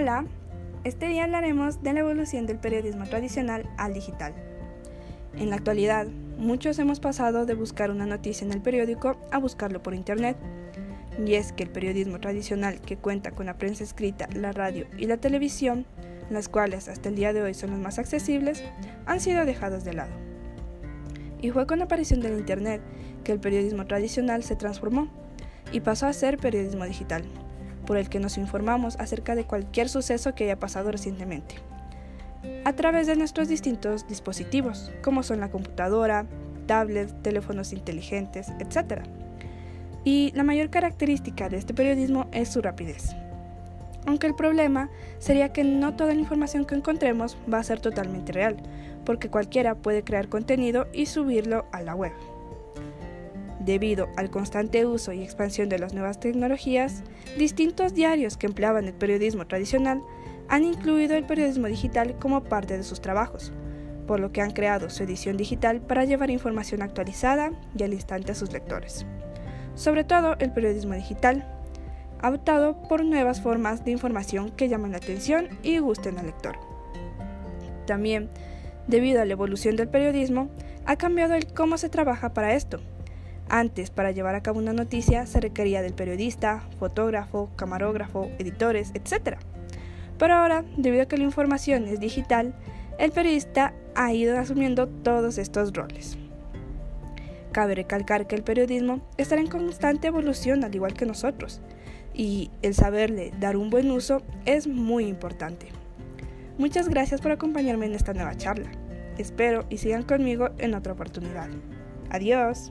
Hola, este día hablaremos de la evolución del periodismo tradicional al digital. En la actualidad, muchos hemos pasado de buscar una noticia en el periódico a buscarlo por internet. Y es que el periodismo tradicional, que cuenta con la prensa escrita, la radio y la televisión, las cuales hasta el día de hoy son los más accesibles, han sido dejados de lado. Y fue con la aparición del Internet que el periodismo tradicional se transformó y pasó a ser periodismo digital por el que nos informamos acerca de cualquier suceso que haya pasado recientemente, a través de nuestros distintos dispositivos, como son la computadora, tablets, teléfonos inteligentes, etc. Y la mayor característica de este periodismo es su rapidez. Aunque el problema sería que no toda la información que encontremos va a ser totalmente real, porque cualquiera puede crear contenido y subirlo a la web. Debido al constante uso y expansión de las nuevas tecnologías, distintos diarios que empleaban el periodismo tradicional han incluido el periodismo digital como parte de sus trabajos, por lo que han creado su edición digital para llevar información actualizada y al instante a sus lectores. Sobre todo, el periodismo digital ha optado por nuevas formas de información que llaman la atención y gusten al lector. También, debido a la evolución del periodismo, ha cambiado el cómo se trabaja para esto, antes, para llevar a cabo una noticia se requería del periodista, fotógrafo, camarógrafo, editores, etc. Pero ahora, debido a que la información es digital, el periodista ha ido asumiendo todos estos roles. Cabe recalcar que el periodismo está en constante evolución al igual que nosotros, y el saberle dar un buen uso es muy importante. Muchas gracias por acompañarme en esta nueva charla. Espero y sigan conmigo en otra oportunidad. Adiós.